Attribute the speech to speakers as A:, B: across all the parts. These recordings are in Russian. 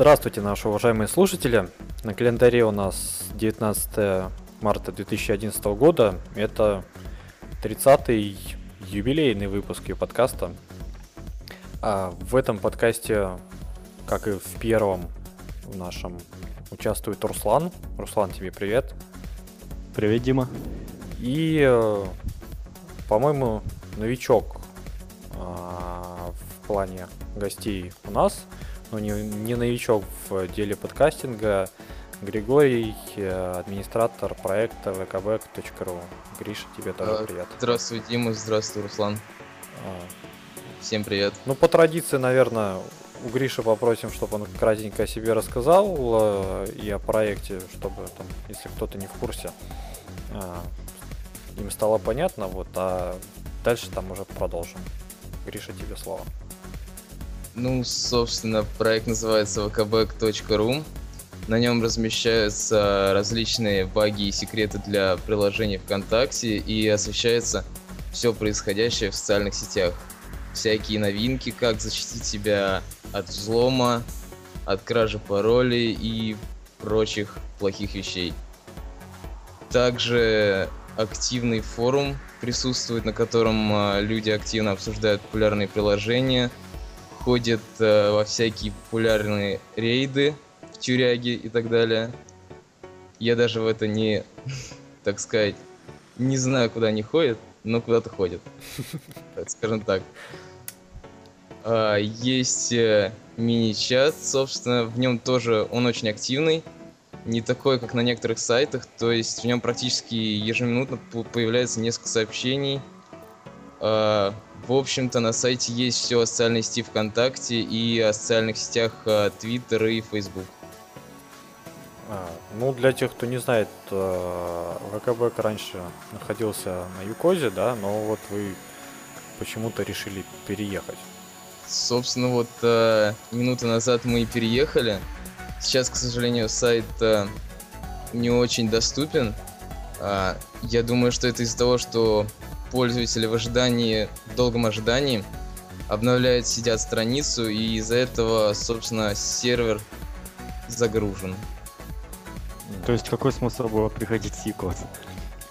A: Здравствуйте, наши уважаемые слушатели. На календаре у нас 19 марта 2011 года. Это 30-й юбилейный выпуск ее подкаста. А в этом подкасте, как и в первом в нашем, участвует Руслан. Руслан, тебе привет.
B: Привет, Дима.
A: И, э, по-моему, новичок а, в плане гостей у нас – ну, не, не новичок в деле подкастинга, Григорий, э, администратор проекта vkback.ru. Гриша, тебе тоже привет.
C: Здравствуй, Дима, здравствуй, Руслан. А. Всем привет.
A: Ну, по традиции, наверное, у Гриши попросим, чтобы он кратенько о себе рассказал э, и о проекте, чтобы, там, если кто-то не в курсе, э, им стало понятно, вот, а дальше там уже продолжим. Гриша, тебе слово.
C: Ну, собственно, проект называется vkback.ru. На нем размещаются различные баги и секреты для приложений ВКонтакте и освещается все происходящее в социальных сетях. Всякие новинки, как защитить себя от взлома, от кражи паролей и прочих плохих вещей. Также активный форум присутствует, на котором а, люди активно обсуждают популярные приложения – ходит э, во всякие популярные рейды в тюряги и так далее. Я даже в это не, так сказать, не знаю, куда они ходят, но куда-то ходят. Скажем так. А, есть э, мини-чат, собственно, в нем тоже он очень активный. Не такой, как на некоторых сайтах, то есть в нем практически ежеминутно появляется несколько сообщений. А, в общем-то, на сайте есть все о социальной сети ВКонтакте и о социальных сетях Твиттер и Фейсбук.
A: А, ну, для тех, кто не знает, э, ВКБ раньше находился на Юкозе, да, но вот вы почему-то решили переехать.
C: Собственно, вот э, минуты назад мы и переехали. Сейчас, к сожалению, сайт э, не очень доступен. Э, я думаю, что это из-за того, что пользователи в ожидании, в долгом ожидании обновляют, сидят страницу, и из-за этого, собственно, сервер загружен.
B: То есть какой смысл было приходить код?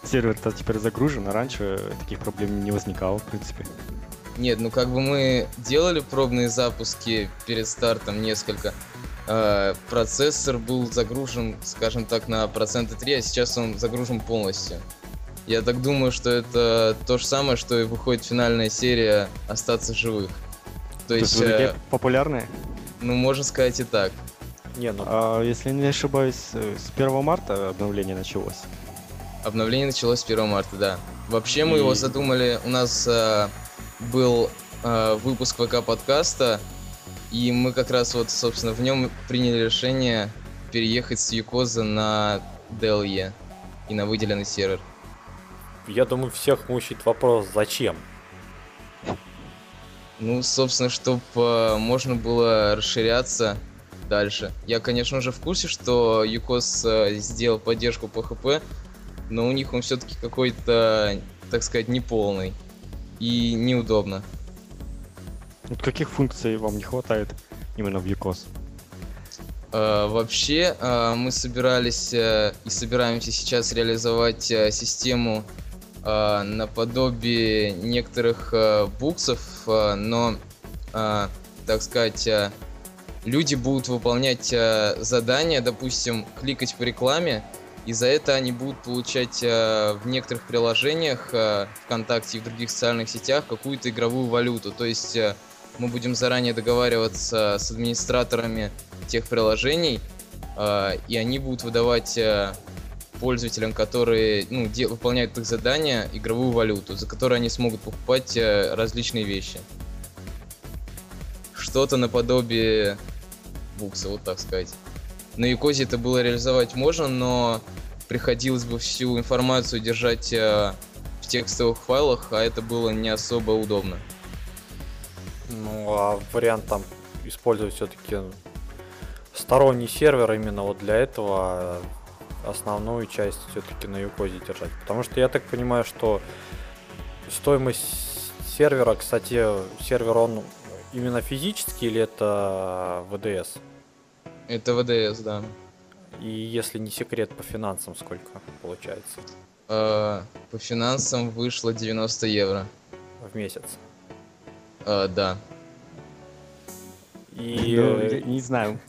B: Сервер-то теперь загружен, а раньше таких проблем не возникало, в принципе.
C: Нет, ну как бы мы делали пробные запуски перед стартом несколько. Э, процессор был загружен, скажем так, на процента 3, а сейчас он загружен полностью. Я так думаю, что это то же самое, что и выходит финальная серия «Остаться живых».
B: То, то есть... Э, популярные?
C: Ну, можно сказать и так.
B: Не, ну... А, если не ошибаюсь, с 1 марта обновление началось?
C: Обновление началось с 1 марта, да. Вообще мы и... его задумали, у нас э, был э, выпуск ВК-подкаста, и мы как раз вот, собственно, в нем приняли решение переехать с Юкоза на DLE и на выделенный сервер
A: я думаю, всех мучает вопрос, зачем?
C: Ну, собственно, чтобы э, можно было расширяться дальше. Я, конечно, уже в курсе, что Юкос э, сделал поддержку PHP, но у них он все-таки какой-то, так сказать, неполный и неудобно.
B: Вот каких функций вам не хватает именно в Юкос?
C: Uh, вообще, uh, мы собирались uh, и собираемся сейчас реализовать систему э, наподобие некоторых э, буксов, э, но, э, так сказать, э, люди будут выполнять э, задания, допустим, кликать по рекламе, и за это они будут получать э, в некоторых приложениях э, ВКонтакте и в других социальных сетях какую-то игровую валюту. То есть э, мы будем заранее договариваться с администраторами тех приложений, э, и они будут выдавать э, пользователям, которые ну, выполняют их задания, игровую валюту, за которую они смогут покупать э, различные вещи. Что-то наподобие букса, вот так сказать. На Юкозе это было реализовать можно, но приходилось бы всю информацию держать э, в текстовых файлах, а это было не особо удобно.
A: Ну, а вариант там использовать все-таки сторонний сервер именно вот для этого основную часть все-таки на Юкозе держать. Потому что я так понимаю, что стоимость сервера, кстати, сервер он именно физический или это VDS?
C: Это ВДС, да.
A: И если не секрет, по финансам сколько получается
C: Э, по финансам вышло 90 евро.
A: в месяц?
C: Э, да.
A: И
B: Ну,
A: э,
B: я не знаю.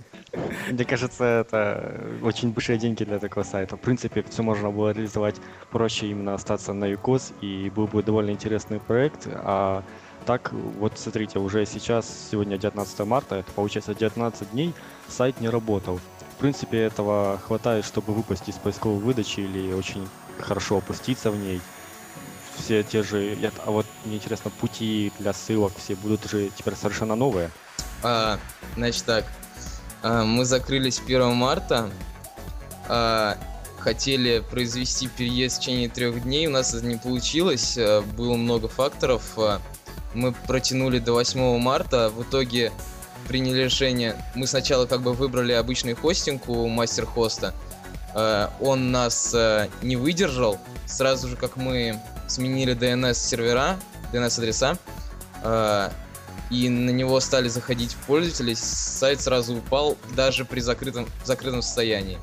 B: Мне кажется, это очень большие деньги для такого сайта. В принципе, все можно было реализовать проще именно остаться на ЮКОС, и был бы довольно интересный проект. А так, вот смотрите, уже сейчас, сегодня 19 марта, это получается 19 дней, сайт не работал. В принципе, этого хватает, чтобы выпасть из поисковой выдачи или очень хорошо опуститься в ней. Все те же, а вот мне интересно, пути для ссылок все будут же теперь совершенно новые.
C: А, значит так, а, мы закрылись 1 марта, а, хотели произвести переезд в течение трех дней, у нас это не получилось, а, было много факторов, а, мы протянули до 8 марта, в итоге приняли решение, мы сначала как бы выбрали обычный хостинг у мастер хоста, а, он нас а, не выдержал, сразу же как мы сменили DNS сервера, DNS адреса, а, и на него стали заходить пользователи, сайт сразу упал даже при закрытом, закрытом состоянии.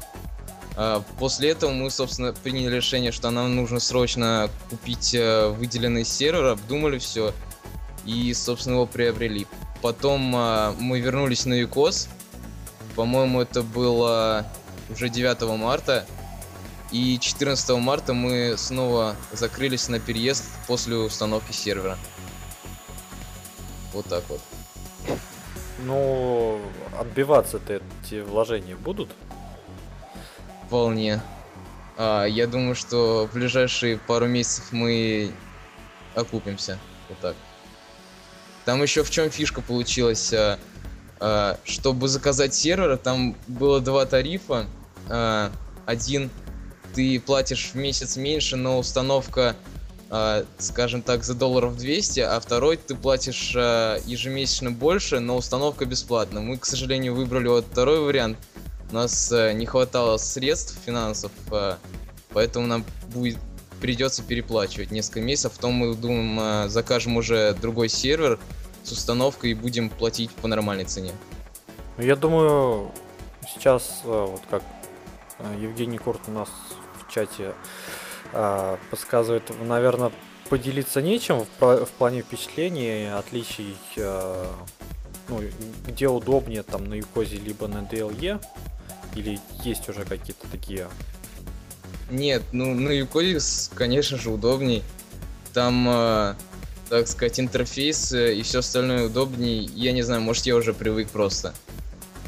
C: А, После этого мы, собственно, приняли решение, что нам нужно срочно купить э, выделенный сервер, обдумали все и, собственно, его приобрели. Потом а, мы вернулись на ЮКОС. По-моему, это было уже 9 марта. И 14 марта мы снова закрылись на переезд после установки сервера. Вот так вот.
A: ну, отбиваться-то эти вложения будут?
C: Вполне. А, я думаю, что в ближайшие пару месяцев мы окупимся. Вот так. Там еще в чем фишка получилась. а, а, чтобы заказать сервер, там было два тарифа. А, один ты платишь в месяц меньше, но установка, а, скажем так, за долларов 200, а второй ты платишь а, ежемесячно больше, но установка бесплатна. Мы, к сожалению, выбрали вот второй вариант. У нас э, не хватало средств, финансов, э, поэтому нам будет придется переплачивать несколько месяцев. Потом мы думаем, э, закажем уже другой сервер с установкой и будем платить по нормальной цене.
A: Я думаю, сейчас, э, вот как э, Евгений Курт у нас в чате э, подсказывает, наверное, поделиться нечем в, в плане впечатлений, отличий, э, ну, где удобнее, там, на Юкозе, либо на DLE, или есть уже какие-то такие...
C: Нет, ну на Ucodix, конечно же, удобней. Там, э, так сказать, интерфейс э, и все остальное удобней. Я не знаю, может я уже привык просто.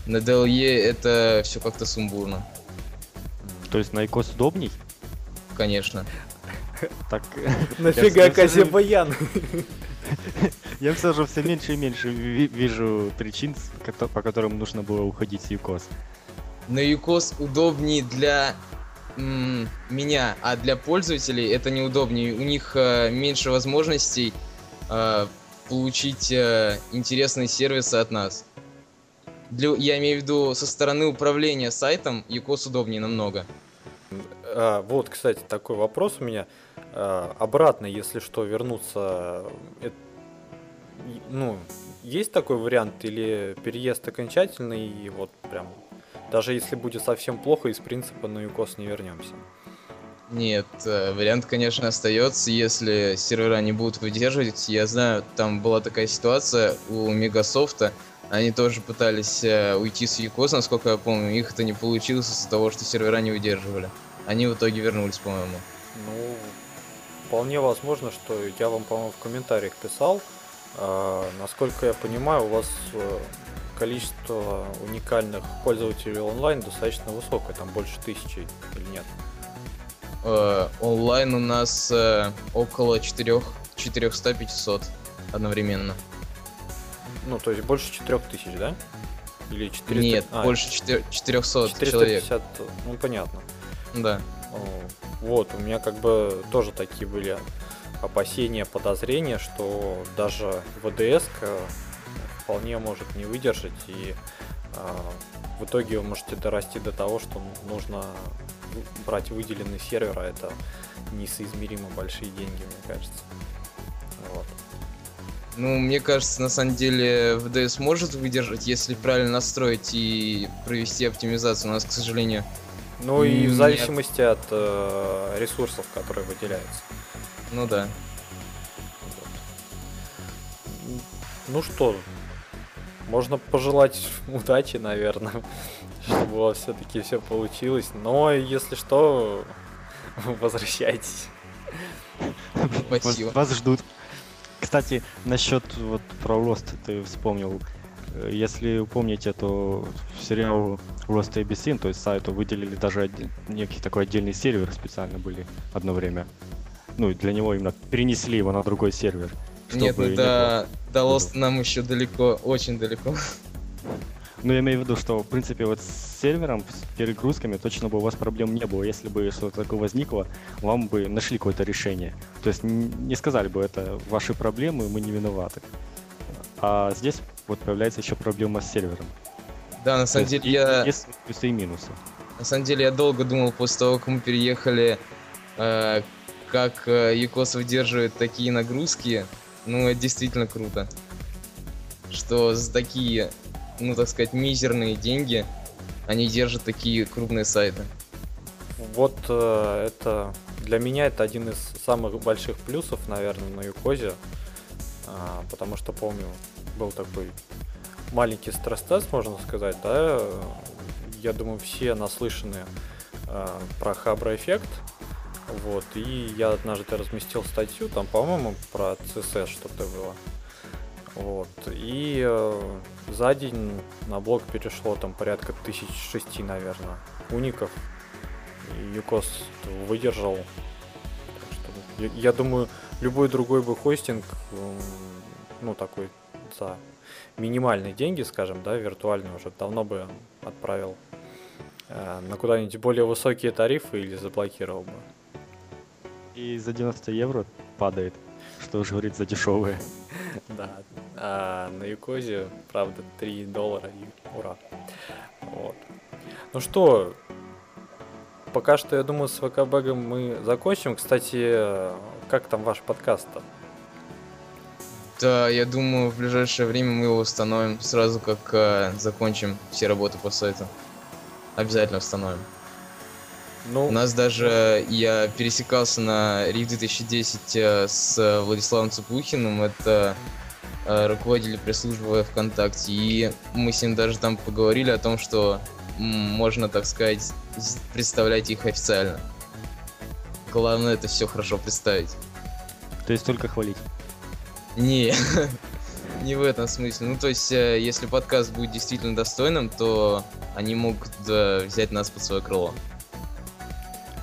C: На DLE это все как-то сумбурно,
B: То есть на ИКОС удобней?
C: конечно.
B: Так,
A: Нафига
B: Я-
A: Казебаян?
B: я все же все меньше и меньше ви- вижу причин, по которым нужно было уходить с ЮКОС.
C: На UCOS удобнее для меня, а для пользователей это неудобнее. У них э, меньше возможностей э, получить э, интересные сервисы от нас. Для, я имею в виду со стороны управления сайтом UCOS удобнее намного.
A: А, вот, кстати, такой вопрос у меня. А, обратно, если что, вернуться, э, и- ну, есть такой вариант или переезд окончательный и вот прям, даже если будет совсем плохо, из принципа на ЮКОС не вернемся.
C: Нет, э, вариант, конечно, остается, если сервера не будут выдерживать. Я знаю, там была такая ситуация у Мегасофта. Они тоже пытались э, уйти с Юкос, насколько я помню. Их это не получилось из-за того, что сервера не выдерживали. Они в итоге вернулись, по-моему.
A: Ну, вполне возможно, что я вам, по-моему, в комментариях писал. А, насколько я понимаю, у вас э, количество уникальных пользователей онлайн достаточно высокое, там больше тысячи или нет?
C: Э, онлайн у нас э, около 4 400-500 одновременно.
A: Ну, то есть больше 4000, да? Или 400?
C: Нет,
A: а,
C: больше 4 400 человек.
A: 450, ну понятно.
C: Да.
A: Вот, у меня как бы тоже такие были опасения, подозрения, что даже ВДС вполне может не выдержать, и а, в итоге вы можете дорасти до того, что нужно в- брать выделенный сервер, а это несоизмеримо большие деньги, мне кажется. Вот.
C: Ну, мне кажется, на самом деле VDS может выдержать, если правильно настроить и провести оптимизацию. У нас, к сожалению,
A: Ну и в
C: Нет.
A: зависимости от э, ресурсов, которые выделяются.
C: ну да.
A: Ну что, можно пожелать удачи, наверное, чтобы у вас все-таки все получилось. Но если что, возвращайтесь.
C: Спасибо.
B: Вас, вас ждут. Кстати, насчет вот про Lost ты вспомнил. Э, Если помните, то в сериал Lost ABC, то есть сайту выделили даже некий такой отдельный сервер специально были одно время. Ну, и для него именно перенесли его на другой сервер.
C: Нет,
B: чтобы
C: ну
B: не
C: до, до Lost нам еще далеко, очень далеко.
B: Ну, я имею в виду, что, в принципе, вот с сервером, с перегрузками точно бы у вас проблем не было. Если бы что-то такое возникло, вам бы нашли какое-то решение. То есть не сказали бы, это ваши проблемы, мы не виноваты. А здесь вот появляется еще проблема с сервером.
C: Да, на
B: То
C: самом
B: есть
C: деле я...
B: Есть плюсы и минусы.
C: На самом деле я долго думал после того, как мы переехали, э, как э, Юкос выдерживает такие нагрузки. Ну, это действительно круто. Что за такие, ну, так сказать, мизерные деньги они держат такие крупные сайты.
A: Вот э, это для меня это один из самых больших плюсов, наверное, на Юкозе. А, потому что помню, был такой маленький стресс-тест, можно сказать, да. Я думаю, все наслышаны э, про Хабра эффект. Вот, и я однажды разместил статью, там, по-моему, про CSS что-то было. Вот. И э, за день на блог перешло там порядка тысяч шести, наверное, уников. Юкос выдержал. Так что я, я думаю, любой другой бы хостинг, м, ну такой за минимальные деньги, скажем, да, виртуальный уже давно бы отправил э, на куда-нибудь более высокие тарифы или заблокировал бы.
B: И за 90 евро падает, что уж говорить за дешевые.
A: Да. А на Юкозе, правда, 3 доллара и ура. Вот. Ну что, пока что, я думаю, с ВКБэгом мы закончим. Кстати, как там ваш подкаст-то?
C: Да, я думаю, в ближайшее время мы его установим сразу, как э, закончим все работы по сайту. Обязательно установим.
A: Ну,
C: У нас даже я пересекался на RIF 2010 э, с Владиславом Цыплухиным, это э, руководитель пресс-службы ВКонтакте, и мы с ним даже там поговорили о том, что можно, так сказать, представлять их официально. Главное это все хорошо представить.
B: То есть только хвалить.
C: Не, не в этом смысле. Ну, то есть, э, если подкаст будет действительно достойным, то они могут взять нас под свое крыло.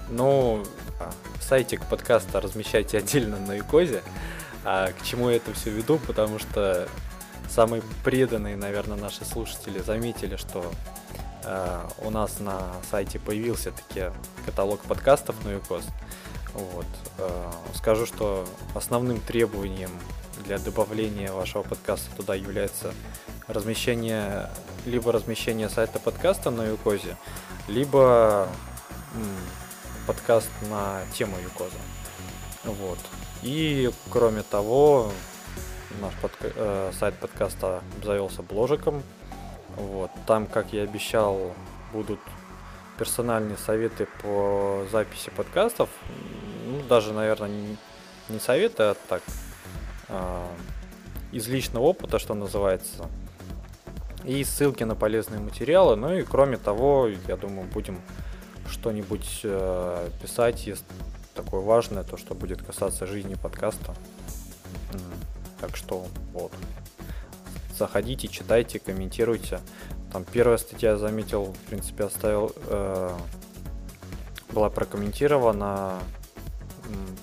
A: Ну, а, сайтик подкаста размещайте отдельно на Юкозе. А к чему я это все веду? Потому что самые преданные, наверное, наши слушатели заметили, что э, у нас на сайте появился таки каталог подкастов на Юкоз. Вот. Э, скажу, что основным требованием для добавления вашего подкаста туда является размещение либо размещение сайта подкаста на Юкозе, либо подкаст на тему Юкоза. Вот. И кроме того, наш подка- э, сайт подкаста обзавелся бложиком. Вот. Там, как я обещал, будут персональные советы по записи подкастов. Ну, даже, наверное, не, не советы, а так а, из личного опыта, что называется. И ссылки на полезные материалы. Ну и кроме того, я думаю, будем что-нибудь э, писать, если такое важное, то, что будет касаться жизни подкаста. Так что вот. Заходите, читайте, комментируйте. Там первая статья я заметил, в принципе, оставил, э, была прокомментирована м,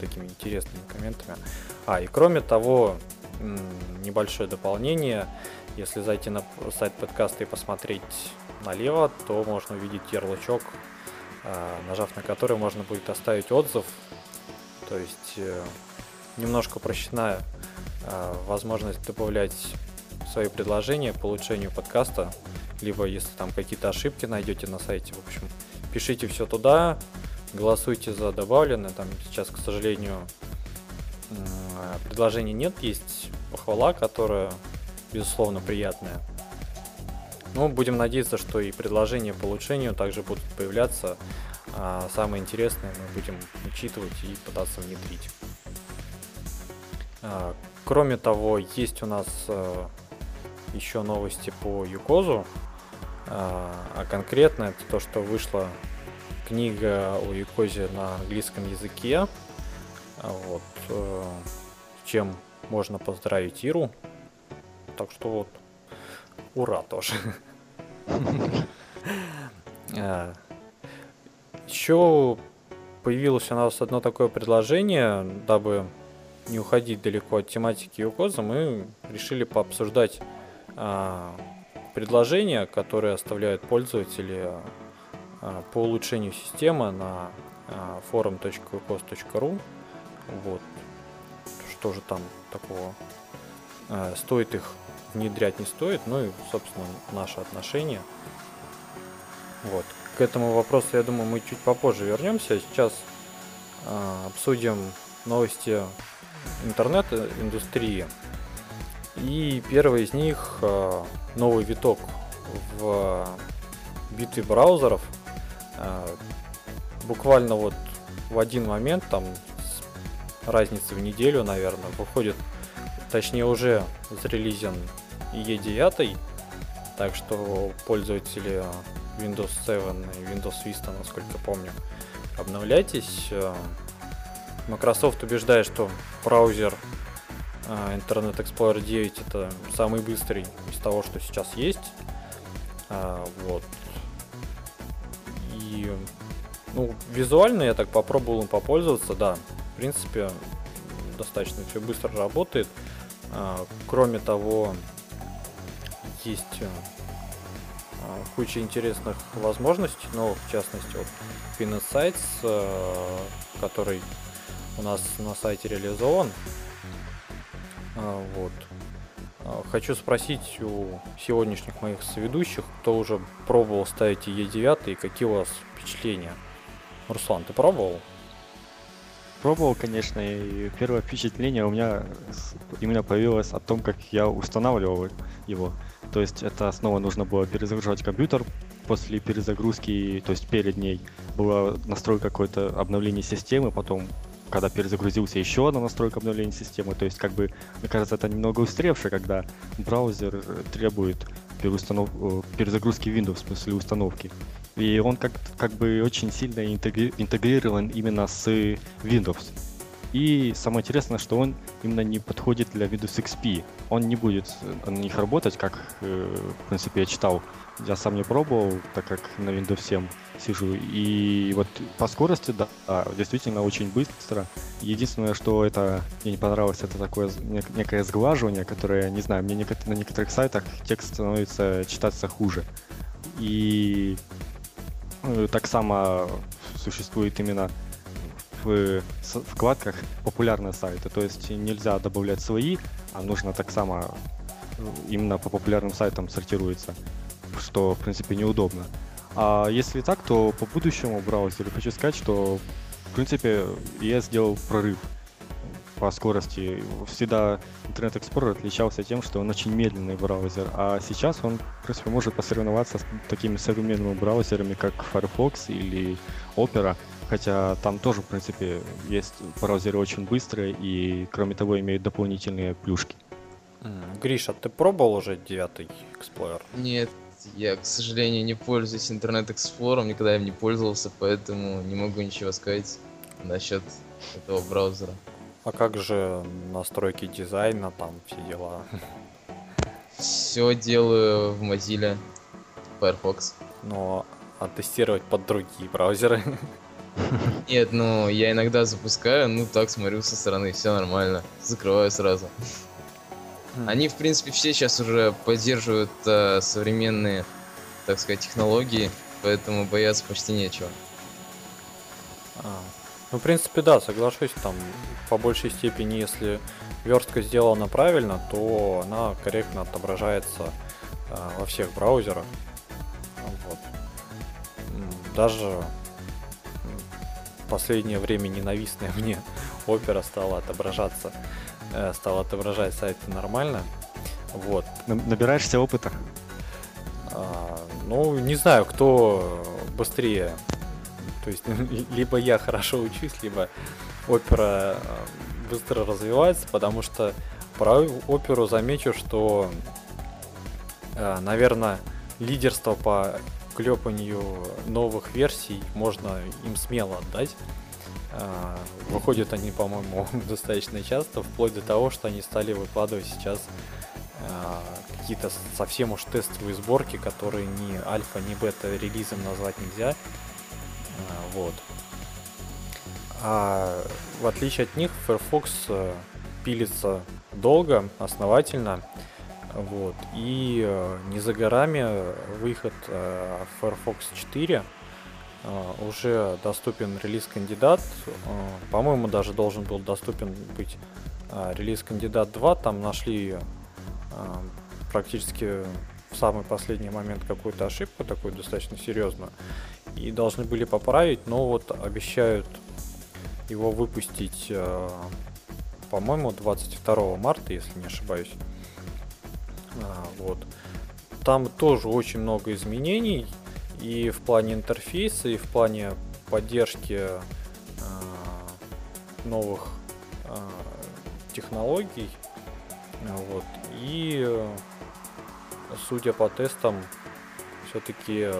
A: такими интересными комментами. А, и кроме того, м, небольшое дополнение. Если зайти на сайт подкаста и посмотреть налево, то можно увидеть ярлычок, а, нажав на который можно будет оставить отзыв. То есть э, немножко упрощена а, возможность добавлять свои предложения по улучшению подкаста. Либо если там какие-то ошибки найдете на сайте, в общем, пишите все туда, голосуйте за добавленное. Там сейчас, к сожалению, м, предложений нет, есть похвала, которая, безусловно, приятная. Ну, будем надеяться, что и предложения по улучшению также будут появляться. А самое интересное мы будем учитывать и пытаться внедрить. А, кроме того, есть у нас а, еще новости по Юкозу. А, а конкретно это то, что вышла книга о Юкозе на английском языке. А вот, э, чем можно поздравить Иру. Так что вот, ура тоже. А, Еще появилось у нас одно такое предложение, дабы не уходить далеко от тематики Юкоза, мы решили пообсуждать а, предложения, которые оставляют пользователи а, по улучшению системы на forum.ucos.ru. Вот. Что же там такого? Стоит их внедрять, не стоит, ну и, собственно, наши отношения. Вот. К этому вопросу, я думаю, мы чуть попозже вернемся. Сейчас а, обсудим новости интернет-индустрии. И первый из них а, новый виток в битве браузеров. А, буквально вот в один момент, там с разницей в неделю, наверное, выходит, точнее уже зарелизен E9, так что пользователи Windows 7 и Windows Vista, насколько помню, обновляйтесь. Microsoft убеждает, что браузер а, Internet Explorer 9 это самый быстрый из того, что сейчас есть. А, вот. И ну, визуально я так попробовал им попользоваться, да. В принципе, достаточно все быстро работает. Кроме того, есть куча интересных возможностей, но в частности вот Pin Insights, который у нас на сайте реализован. А, вот. А, хочу спросить у сегодняшних моих соведущих, кто уже пробовал ставить Е9 и какие у вас впечатления. Руслан, ты пробовал?
B: Пробовал, конечно, и первое впечатление у меня именно появилось о том, как я устанавливал его. То есть это снова нужно было перезагружать компьютер после перезагрузки, то есть перед ней была настройка какое-то обновление системы, потом когда перезагрузился еще одна настройка обновления системы. То есть, как бы, мне кажется, это немного устаревшее, когда браузер требует переустанов... Э, перезагрузки Windows в смысле установки. И он как, как бы очень сильно интегри... интегрирован именно с Windows. И самое интересное, что он именно не подходит для Windows XP. Он не будет на них работать, как, э, в принципе, я читал. Я сам не пробовал, так как на Windows 7 сижу. И вот по скорости, да, действительно очень быстро. Единственное, что это мне не понравилось, это такое некое сглаживание, которое, не знаю, мне на некоторых сайтах текст становится читаться хуже. И ну, так само существует именно в вкладках популярные сайты. То есть нельзя добавлять свои, а нужно так само именно по популярным сайтам сортируется, что в принципе неудобно. А если так, то по будущему браузеру хочу сказать, что в принципе я сделал прорыв по скорости. Всегда Internet Explorer отличался тем, что он очень медленный браузер, а сейчас он, в принципе, может посоревноваться с такими современными браузерами, как Firefox или Opera, хотя там тоже, в принципе, есть браузеры очень быстрые и, кроме того, имеют дополнительные плюшки.
A: Гриша, ты пробовал уже девятый Explorer?
C: Нет, я, к сожалению, не пользуюсь Internet Explorer, никогда им не пользовался, поэтому не могу ничего сказать насчет этого браузера.
A: А как же настройки дизайна, там все дела?
C: Все делаю в Mozilla Firefox.
A: Но а тестировать под другие браузеры?
C: Нет, ну я иногда запускаю, ну так смотрю со стороны, все нормально. Закрываю сразу. Хм. Они, в принципе, все сейчас уже поддерживают э, современные, так сказать, технологии, поэтому бояться почти нечего.
A: А, ну, в принципе, да, соглашусь, там по большей степени, если верстка сделана правильно, то она корректно отображается э, во всех браузерах. Вот. Даже последнее время ненавистная мне опера стала отображаться э, стал отображать сайты нормально. Вот.
B: Набираешься опыта?
A: А, ну, не знаю, кто быстрее. То есть, либо я хорошо учусь, либо опера быстро развивается, потому что про оперу замечу, что, наверное, лидерство по клепанию новых версий можно им смело отдать. А, выходят они, по-моему, достаточно часто, вплоть до того, что они стали выкладывать сейчас а, какие-то совсем уж тестовые сборки, которые ни альфа, ни бета релизом назвать нельзя. А, вот. А в отличие от них, Firefox э, пилится долго, основательно. Вот. И э, не за горами выход э, Firefox 4 э, уже доступен релиз-кандидат. Э, по-моему, даже должен был доступен быть э, релиз-кандидат 2. Там нашли э, практически в самый последний момент какую-то ошибку, такую достаточно серьезную. И должны были поправить, но вот обещают его выпустить, э, по-моему, 22 марта, если не ошибаюсь. А, вот. Там тоже очень много изменений и в плане интерфейса, и в плане поддержки а, новых а, технологий. Вот. И судя по тестам, все-таки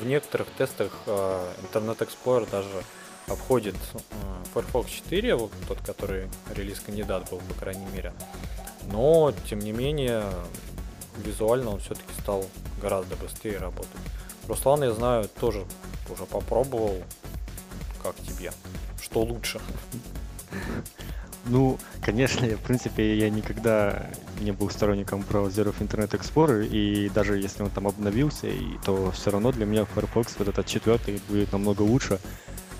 A: в некоторых тестах Internet Explorer даже обходит Firefox 4, вот тот, который релиз кандидат был, по крайней мере. Но, тем не менее, визуально он все-таки стал гораздо быстрее работать. Руслан, я знаю, тоже уже попробовал. Как тебе? Что лучше?
B: Ну, конечно, в принципе, я никогда не был сторонником браузеров Internet Explorer, и даже если он там обновился, то все равно для меня Firefox вот этот четвертый будет намного лучше,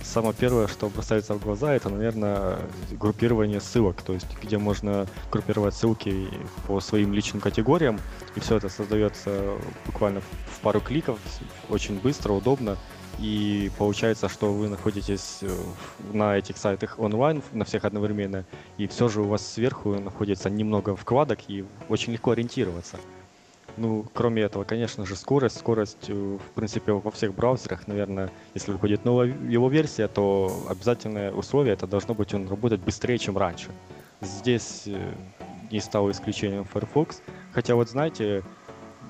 B: самое первое, что бросается в глаза, это, наверное, группирование ссылок, то есть где можно группировать ссылки по своим личным категориям, и все это создается буквально в пару кликов, очень быстро, удобно, и получается, что вы находитесь э, на этих сайтах онлайн, на всех одновременно, и все же у вас сверху находится немного вкладок, и очень легко ориентироваться. Ну, кроме этого, конечно же, скорость. Скорость, э, в принципе, во всех браузерах, наверное, если выходит новая его версия, то обязательное условие это должно быть он работать быстрее, чем раньше. Здесь э, не стало исключением Firefox. Хотя вот знаете,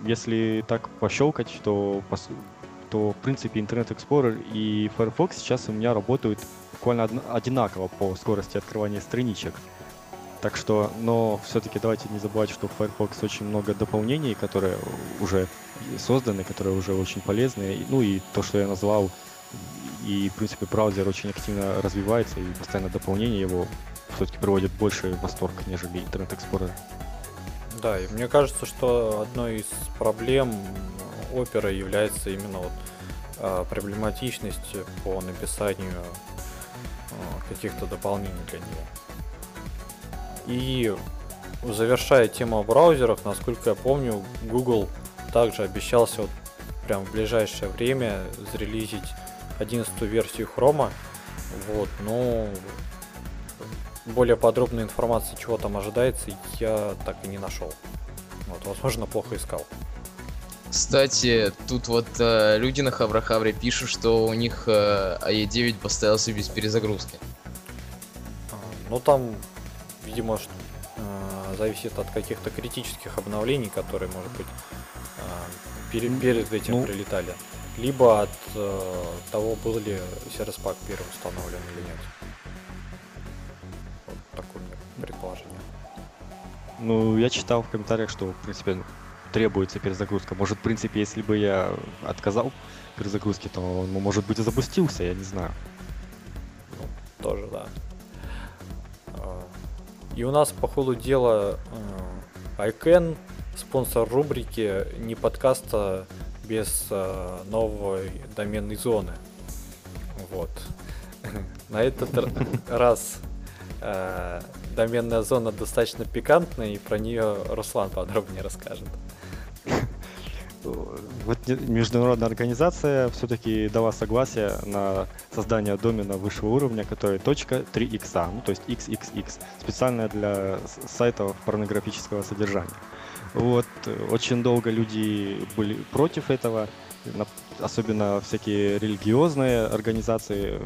B: если так пощелкать, то, то в принципе Internet Explorer и Firefox сейчас у меня работают буквально одинаково по скорости открывания страничек. Так что, но все-таки давайте не забывать, что в Firefox очень много дополнений, которые уже созданы, которые уже очень полезные. Ну и то, что я назвал, и в принципе браузер очень активно развивается, и постоянно дополнение его все-таки приводит больше восторг, нежели Internet Explorer.
A: Да, и мне кажется, что одной из проблем опера является именно вот а, проблематичность по написанию а, каких-то дополнений для него. И завершая тему о браузерах, насколько я помню, Google также обещался вот прям в ближайшее время зарелизить 11 версию Chrome. Вот, но более подробной информации, чего там ожидается, я так и не нашел. Вот, возможно, плохо искал.
C: Кстати, тут вот э, люди на Хабрахабре пишут, что у них э, AE9 поставился без перезагрузки.
A: А, ну там видимо, э, зависит от каких-то критических обновлений, которые, может быть, э, перед, перед этим ну, прилетали. Либо от э, того, был ли Service Pack первым установлен или нет. Вот такое предположение.
B: Ну, я читал в комментариях, что, в принципе, требуется перезагрузка. Может, в принципе, если бы я отказал перезагрузке, то он, может быть, и запустился, я не знаю.
A: Ну, тоже, да. И у нас по ходу дела э, iCan, спонсор рубрики «Не подкаста без э, новой доменной зоны». Вот. На этот раз э, доменная зона достаточно пикантная, и про нее Руслан подробнее расскажет.
B: Вот международная организация все-таки дала согласие на создание домена высшего уровня, который .3x, ну то есть XXX, специально для сайтов порнографического содержания. Вот, очень долго люди были против этого, особенно всякие религиозные организации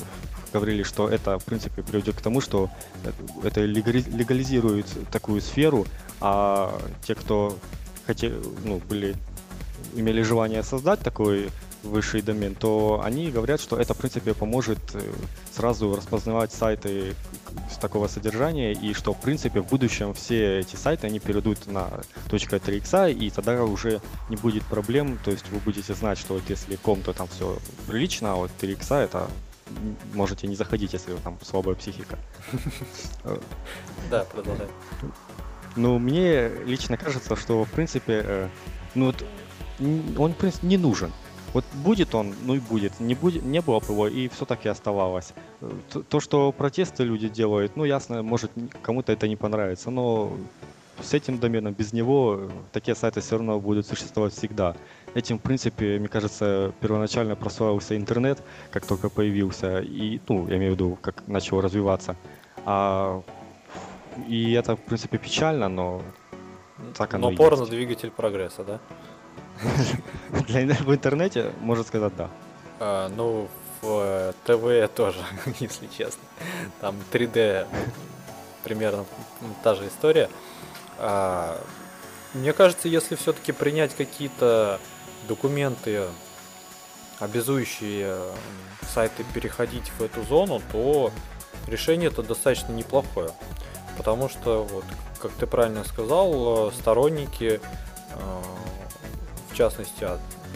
B: говорили, что это, в принципе, приведет к тому, что это легализирует такую сферу, а те, кто хотели, ну, были, имели желание создать такой высший домен, то они говорят, что это, в принципе, поможет э, сразу распознавать сайты с такого содержания, и что, в принципе, в будущем все эти сайты, они перейдут на .3x, и тогда уже не будет проблем, то есть вы будете знать, что вот если ком-то там все прилично, а вот 3x это можете не заходить, если там слабая психика.
A: Да, продолжай.
B: Ну, мне лично кажется, что, в принципе, э, ну вот, он, в принципе, не нужен. Вот будет он, ну и будет. Не, будет, не было бы его, и все так и оставалось. То, что протесты люди делают, ну ясно, может кому-то это не понравится, но с этим доменом, без него, такие сайты все равно будут существовать всегда. Этим, в принципе, мне кажется, первоначально прославился интернет, как только появился, и, ну, я имею в виду, как начал развиваться. А, и это, в принципе, печально, но так оно
A: Но порно двигатель прогресса, да?
B: Для, в интернете, можно сказать, да.
A: А, ну, в э, ТВ тоже, если честно. Там 3D примерно та же история. А, мне кажется, если все-таки принять какие-то документы, обязующие сайты переходить в эту зону, то решение это достаточно неплохое. Потому что, вот, как ты правильно сказал, сторонники а, частности,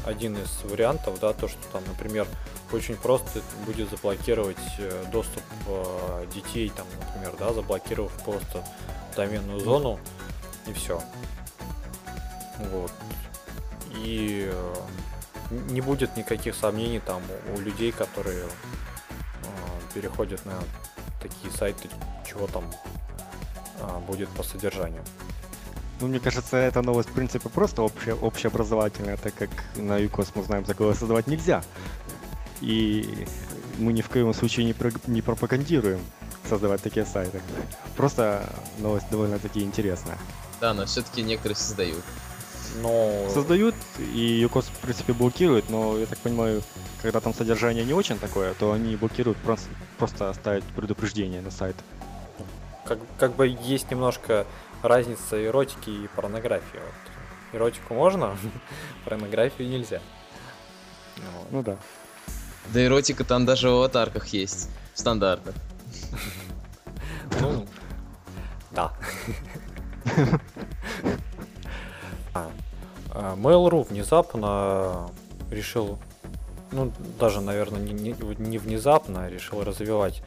A: один из вариантов, да, то, что там, например, очень просто будет заблокировать э, доступ э, детей, там, например, да, заблокировав просто доменную зону, и все. Вот. И э, не будет никаких сомнений там у людей, которые переходят на такие сайты, чего там будет по содержанию.
B: Ну, мне кажется, эта новость, в принципе, просто обще, общеобразовательная, так как на ЮКОС мы знаем, такое создавать нельзя. И мы ни в коем случае не, про, не пропагандируем создавать такие сайты. Просто новость довольно-таки интересная.
C: Да, но все-таки некоторые создают.
B: Но... Создают, и ЮКОС, в принципе, блокирует, но, я так понимаю, когда там содержание не очень такое, то они блокируют просто, просто оставить предупреждение на сайт.
A: Как, как бы есть немножко разница эротики и порнографии. Вот. Эротику можно, порнографию нельзя.
B: Вот. Ну да.
C: Да эротика там даже в аватарках есть. В стандартах.
A: Ну, да. А, а, Mail.ru внезапно решил, ну даже, наверное, не, не, не внезапно, а решил развивать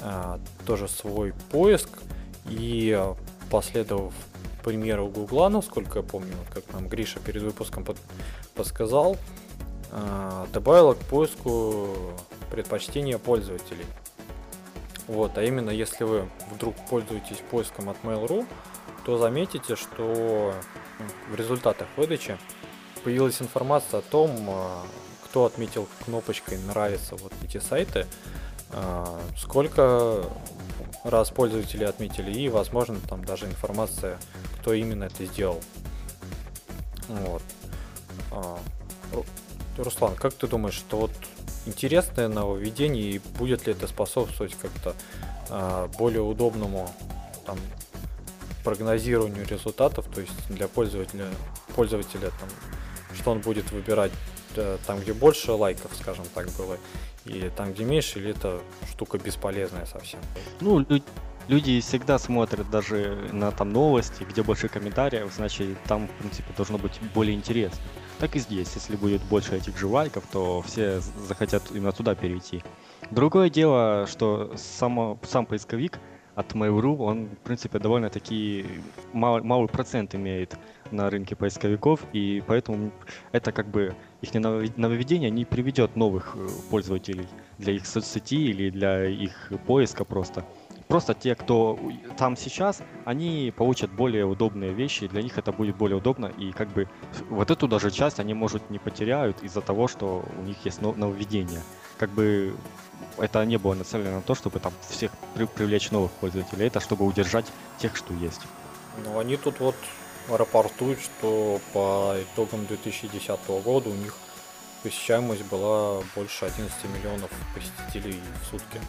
A: а, тоже свой поиск и последовав примеру Гугла, насколько я помню, как нам Гриша перед выпуском под, подсказал, э, добавила к поиску предпочтения пользователей. Вот, а именно, если вы вдруг пользуетесь поиском от Mail.ru, то заметите, что в результатах выдачи появилась информация о том, кто отметил кнопочкой «Нравится» вот эти сайты, сколько раз пользователи отметили, и, возможно, там даже информация, кто именно это сделал. Вот. А, Руслан, как ты думаешь, что вот интересное нововведение и будет ли это способствовать как-то а, более удобному там, прогнозированию результатов, то есть для пользователя, пользователя там, что он будет выбирать там, где больше лайков, скажем так, было, и там, где меньше, или это штука бесполезная совсем?
B: Ну, люди всегда смотрят даже на там новости, где больше комментариев, значит, там, в принципе, должно быть более интересно. Так и здесь, если будет больше этих же лайков, то все захотят именно туда перейти. Другое дело, что само, сам поисковик от Mail.ru, он, в принципе, довольно-таки мал, малый процент имеет на рынке поисковиков, и поэтому это как бы их нововведение не приведет новых э, пользователей для их соцсети или для их поиска просто. просто те, кто там сейчас, они получат более удобные вещи, для них это будет более удобно, и как бы вот эту даже часть они, может, не потеряют из-за того, что у них есть нововведение. Как бы это не было нацелено на то, чтобы там всех привлечь новых пользователей, это чтобы удержать тех, что есть.
A: Ну, они тут вот рапортуют, что по итогам 2010 года у них посещаемость была больше 11 миллионов посетителей в сутки.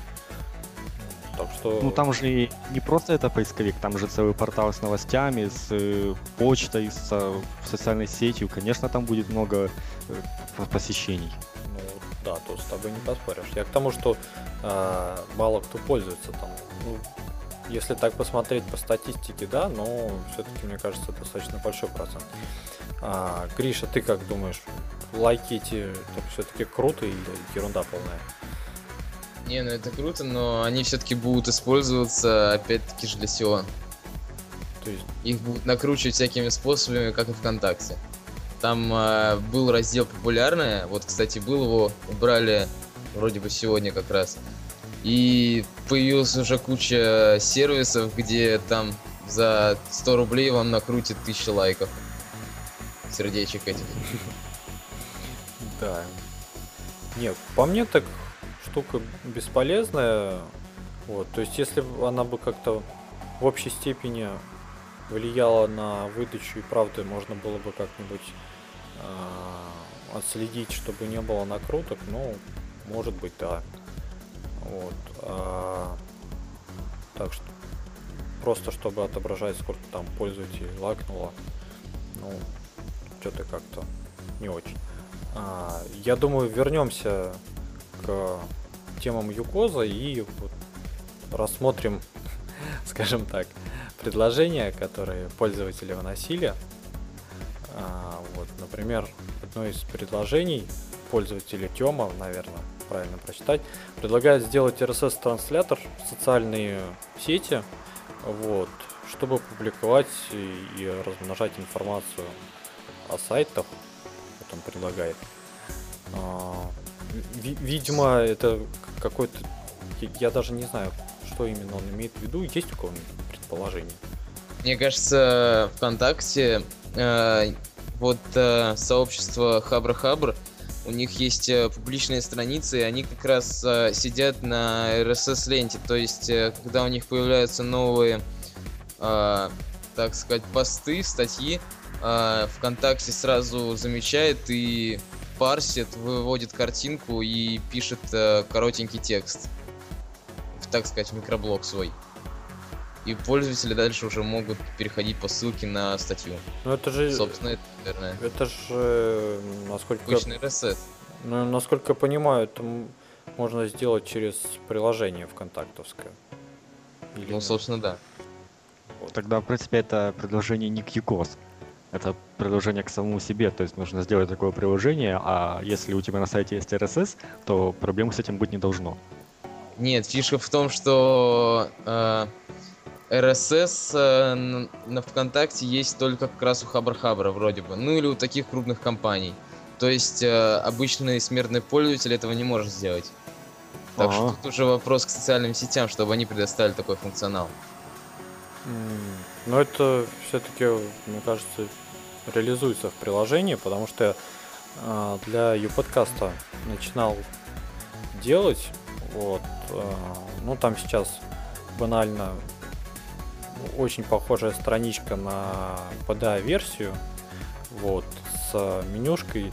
B: Так что... Ну там же не просто это поисковик, там же целый портал с новостями, с э, почтой, с э, социальной сетью. Конечно, там будет много э, посещений.
A: Ну да, тут с тобой не поспоришь. Я к тому, что э, мало кто пользуется там. Ну, если так посмотреть по статистике, да, но все-таки, мне кажется, достаточно большой процент. А, Гриша, ты как думаешь, лайки эти все-таки круто или ерунда полная?
C: Не, ну это круто, но они все-таки будут использоваться опять-таки же для SEO. То есть их будут накручивать всякими способами, как и ВКонтакте. Там э, был раздел популярное, вот, кстати, был его, убрали вроде бы сегодня как раз. И появилась уже куча сервисов, где там за 100 рублей вам накрутят 1000 лайков. Сердечек этих.
A: Да. Нет, по мне так штука бесполезная. Вот, то есть, если бы она бы как-то в общей степени влияла на выдачу и правда можно было бы как-нибудь э, отследить, чтобы не было накруток, ну, может быть, да. Вот. А, так что просто чтобы отображать, сколько там пользователей лайкнуло, ну, что-то как-то не очень. А, я думаю, вернемся к темам Юкоза и вот рассмотрим, скажем так, предложения, которые пользователи выносили. А, вот, например, одно из предложений пользователя Тёма, наверное, правильно прочитать, предлагает сделать RSS-транслятор в социальные сети, вот, чтобы публиковать и, размножать информацию о сайтах, вот он предлагает. А, видимо, это какой-то... Я даже не знаю, что именно он имеет в виду. Есть у кого-нибудь предположение?
C: Мне кажется, ВКонтакте э, вот э, сообщество Хабр-Хабр, у них есть э, публичные страницы, и они как раз э, сидят на RSS-ленте. То есть, э, когда у них появляются новые, так сказать, посты, статьи, ВКонтакте сразу замечает и парсит, выводит картинку и пишет коротенький текст. Так сказать, микроблок свой. И пользователи дальше уже могут переходить по ссылке на статью.
A: Ну это же...
C: Собственно, это, наверное.
A: Это же, насколько...
C: Обычный ресет.
A: Ну, насколько я понимаю, это можно сделать через приложение ВКонтактовское.
C: Или ну, собственно, да.
B: Вот. Тогда, в принципе, это предложение не к ЮКОС это приложение к самому себе, то есть нужно сделать такое приложение, а если у тебя на сайте есть RSS, то проблем с этим быть не должно.
C: Нет, фишка в том, что э, RSS э, на, ВКонтакте есть только как раз у Хабр-Хабра вроде бы, ну или у таких крупных компаний. То есть э, обычный смертный пользователь этого не может сделать. Так А-а-а. что тут уже вопрос к социальным сетям, чтобы они предоставили такой функционал.
A: Но это все-таки, мне кажется, реализуется в приложении, потому что э, для YouPodcast начинал делать. Вот, э, ну там сейчас банально очень похожая страничка на PDA-версию, вот, с менюшкой, э,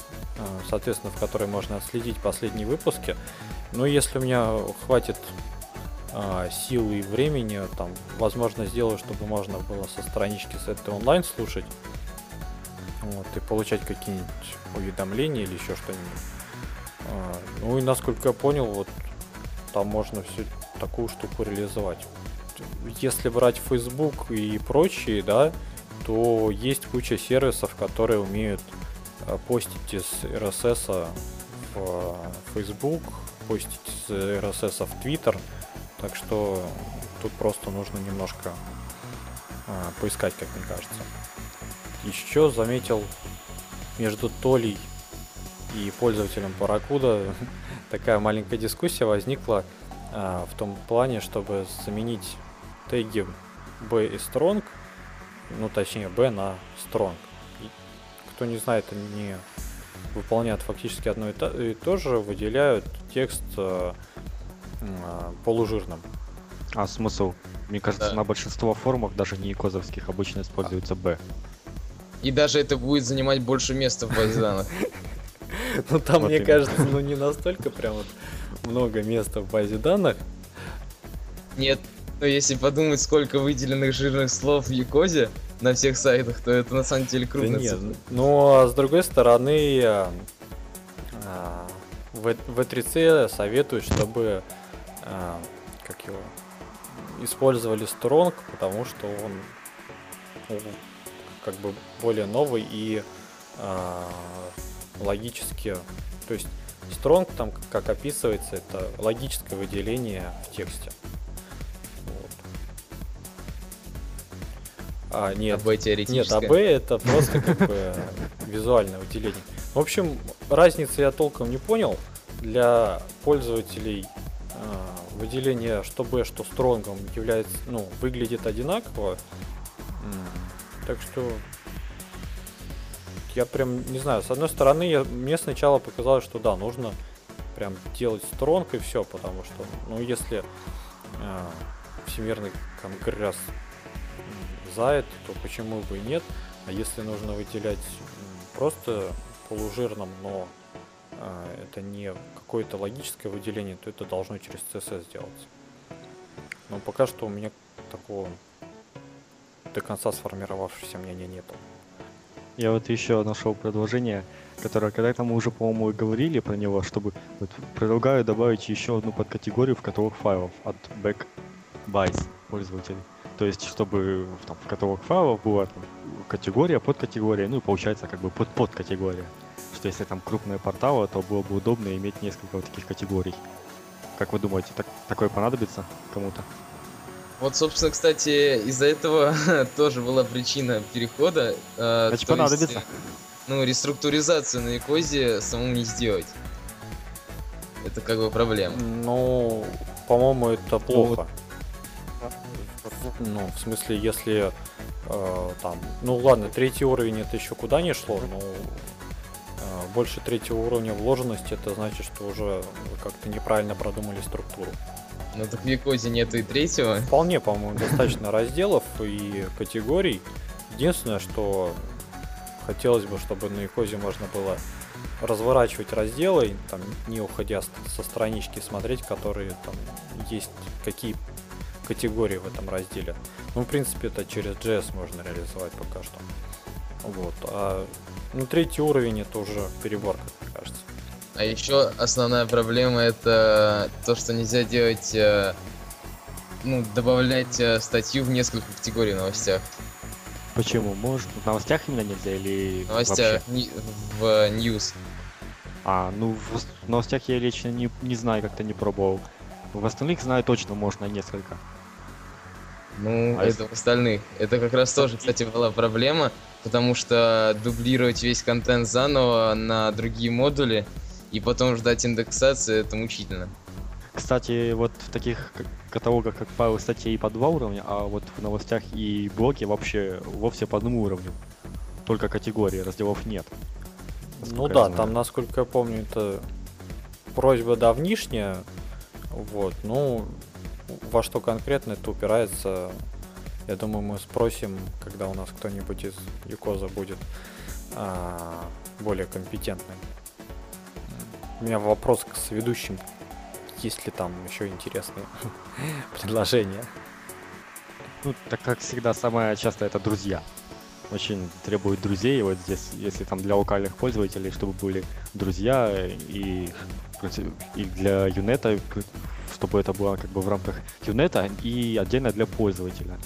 A: соответственно, в которой можно отследить последние выпуски. Но если у меня хватит э, силы и времени, там, возможно, сделаю, чтобы можно было со странички с этой онлайн слушать вот, и получать какие-нибудь уведомления или еще что-нибудь. А, ну и насколько я понял, вот там можно всю такую штуку реализовать. Если брать Facebook и прочие, да, то есть куча сервисов, которые умеют а, постить из RSS в Facebook, постить из RSS в Twitter. Так что тут просто нужно немножко а, поискать, как мне кажется еще заметил между Толей и пользователем Паракуда такая маленькая дискуссия возникла. а, в том плане, чтобы заменить теги B и strong, ну точнее B на strong. И, кто не знает, они выполняют фактически одно и то, и то же, выделяют текст э, э, полужирным.
B: А смысл? Мне кажется,
C: Да.
B: на большинство форумов, даже не козовских, обычно используется B.
C: И даже это будет занимать больше места в базе данных.
A: Ну там, мне кажется, ну не настолько прям много места в базе данных.
C: Нет, но если подумать, сколько выделенных жирных слов в Якозе на всех сайтах, то это на самом деле
A: Да
C: крупная
A: нет, но с другой стороны, а, а, в V3C советуют, чтобы а, как его использовали Strong, потому что он ну, как бы более новый и а, логически, то есть Strong там, как описывается, это логическое выделение в тексте. А, нет,
C: АБ
A: нет,
C: теоретическое.
A: АБ это просто как бы визуальное выделение. В общем, разницы я толком не понял. Для пользователей а, выделение что B, что стронгом является, ну, выглядит одинаково. Так что я прям не знаю, с одной стороны, я, мне сначала показалось, что да, нужно прям делать стронг и все, потому что, ну, если а, Всемирный конгресс м, за это, то почему бы и нет? А если нужно выделять просто полужирным, но а, это не какое-то логическое выделение, то это должно через CSS сделаться. Но пока что у меня такого до конца сформировавшегося мнения нету.
B: Я вот еще нашел предложение, которое когда-то мы уже, по-моему, и говорили про него, чтобы вот, предлагаю добавить еще одну подкатегорию в каталог файлов от back buys пользователей. То есть, чтобы в- там, в каталог файлов была там, категория, подкатегория, ну и получается как бы под подкатегория. Что если там крупные порталы, то было бы удобно иметь несколько вот таких категорий. Как вы думаете, так, такое понадобится кому-то?
C: Вот, собственно, кстати, из-за этого тоже была причина перехода. э,
B: Значит,
C: то есть,
B: понадобится.
C: э, ну, реструктуризацию на Якозе самому не сделать. Это как бы проблема.
A: Ну, по-моему, это плохо. Ну, в смысле, если э, там, ну ладно, третий уровень это еще куда не шло, но э, больше третьего уровня вложенности, это значит, что уже как-то неправильно продумали структуру.
C: Ну так в Якозе нету и третьего.
A: Вполне, по-моему, достаточно разделов и категорий. Единственное, что хотелось бы, чтобы на Якозе можно было разворачивать разделы, там, не уходя со странички, смотреть, которые там есть, какие категории в этом разделе. Ну, в принципе, это через JS можно реализовать пока что. Вот. А ну, третий уровень это уже перебор, как мне кажется.
C: А еще основная проблема это то, что нельзя делать, э, ну, добавлять э, статью в несколько категорий в новостях.
B: Почему? Может, в новостях именно нельзя или
C: В новостях
B: вообще?
C: ни- в news.
B: А, ну в новостях я лично не, не знаю, как-то не пробовал. В остальных знаю точно можно несколько.
C: Ну,
B: А
C: это в остальных. Это как раз тоже, кстати, была проблема, потому что дублировать весь контент заново на другие модули и потом ждать индексации, это мучительно.
B: Кстати, вот в таких каталогах, как файлы статей по два уровня, а вот в новостях и блоке вообще вовсе по одному уровню. Только категории, разделов нет.
A: Ну да,
B: знаю.
A: там, насколько я помню, это просьба давнишняя. Вот, ну, во что конкретно это упирается, я думаю, мы спросим, когда у нас кто-нибудь из Юкоза будет а, более компетентным. У меня вопрос к соведущим. Есть ли там еще интересные предложения?
B: Ну, так как всегда, самое часто это друзья. Очень требует друзей. Вот здесь, если там для локальных пользователей, чтобы были друзья, и, и для Юнета, чтобы это было как бы в рамках Юнета, и отдельно для пользователя.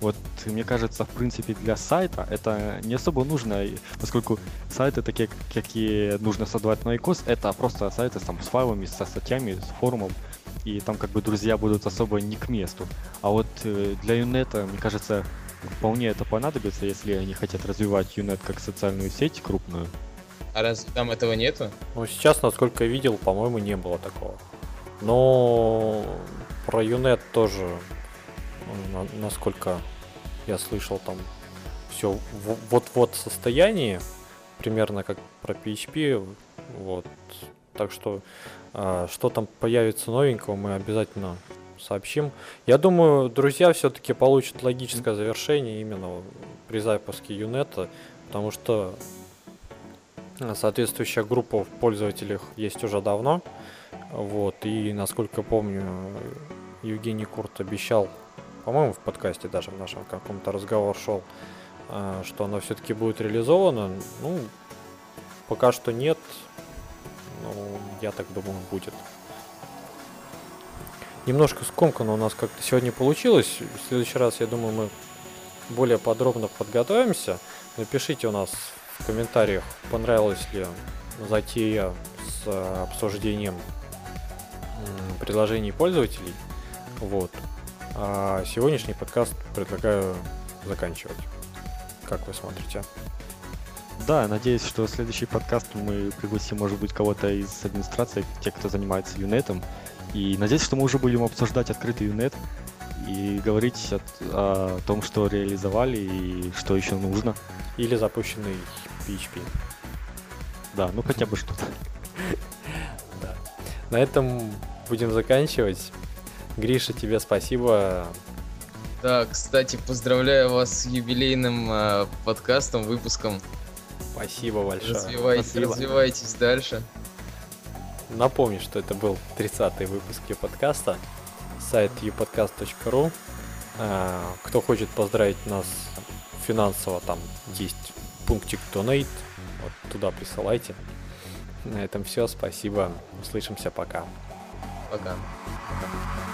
B: Вот, мне кажется, в принципе, для сайта это не особо нужно, поскольку сайты такие, какие нужно создавать на iCos, это просто сайты там, с файлами, со статьями, с форумом, и там как бы друзья будут особо не к месту. А вот э, для Юнета, мне кажется, вполне это понадобится, если они хотят развивать Юнет как социальную сеть крупную.
C: А разве там этого нету?
A: Ну, сейчас, насколько я видел, по-моему, не было такого. Но про Юнет тоже, насколько я слышал, там все вот-вот состоянии, примерно как про PHP. Вот. Так что а, что там появится новенького, мы обязательно сообщим. Я думаю, друзья все-таки получат логическое завершение именно при запуске Юнета, потому что соответствующая группа в пользователях есть уже давно. Вот, и насколько помню, Евгений Курт обещал, по-моему, в подкасте даже в нашем каком-то разговор шел, а, что оно все-таки будет реализовано. Ну, пока что нет, но я так думаю, будет. Немножко скомканно у нас как-то сегодня получилось. В следующий раз, я думаю, мы более подробно подготовимся. Напишите у нас в комментариях, понравилась ли затея с э, обсуждением предложений пользователей. Вот. А сегодняшний подкаст предлагаю заканчивать. Как вы смотрите?
B: Да, надеюсь, что в следующий подкаст мы пригласим, может быть, кого-то из администрации, те, кто занимается юнетом. И надеюсь, что мы уже будем обсуждать открытый юнет и говорить о, о том, что реализовали и что еще нужно.
A: Или запущенный PHP.
B: Да, ну хотя бы что-то.
A: На этом будем заканчивать. Гриша, тебе спасибо.
C: Да, кстати, поздравляю вас с юбилейным э, подкастом, выпуском.
A: Спасибо большое.
C: Развивайтесь, Спасибо. развивайтесь дальше.
A: Напомню, что это был 30-й выпуск подкаста. Сайт upodcast.ru. А, кто хочет поздравить нас финансово, там есть пунктик Donate. Вот туда присылайте. На этом все. Спасибо. Услышимся. Пока.
C: Пока. Пока.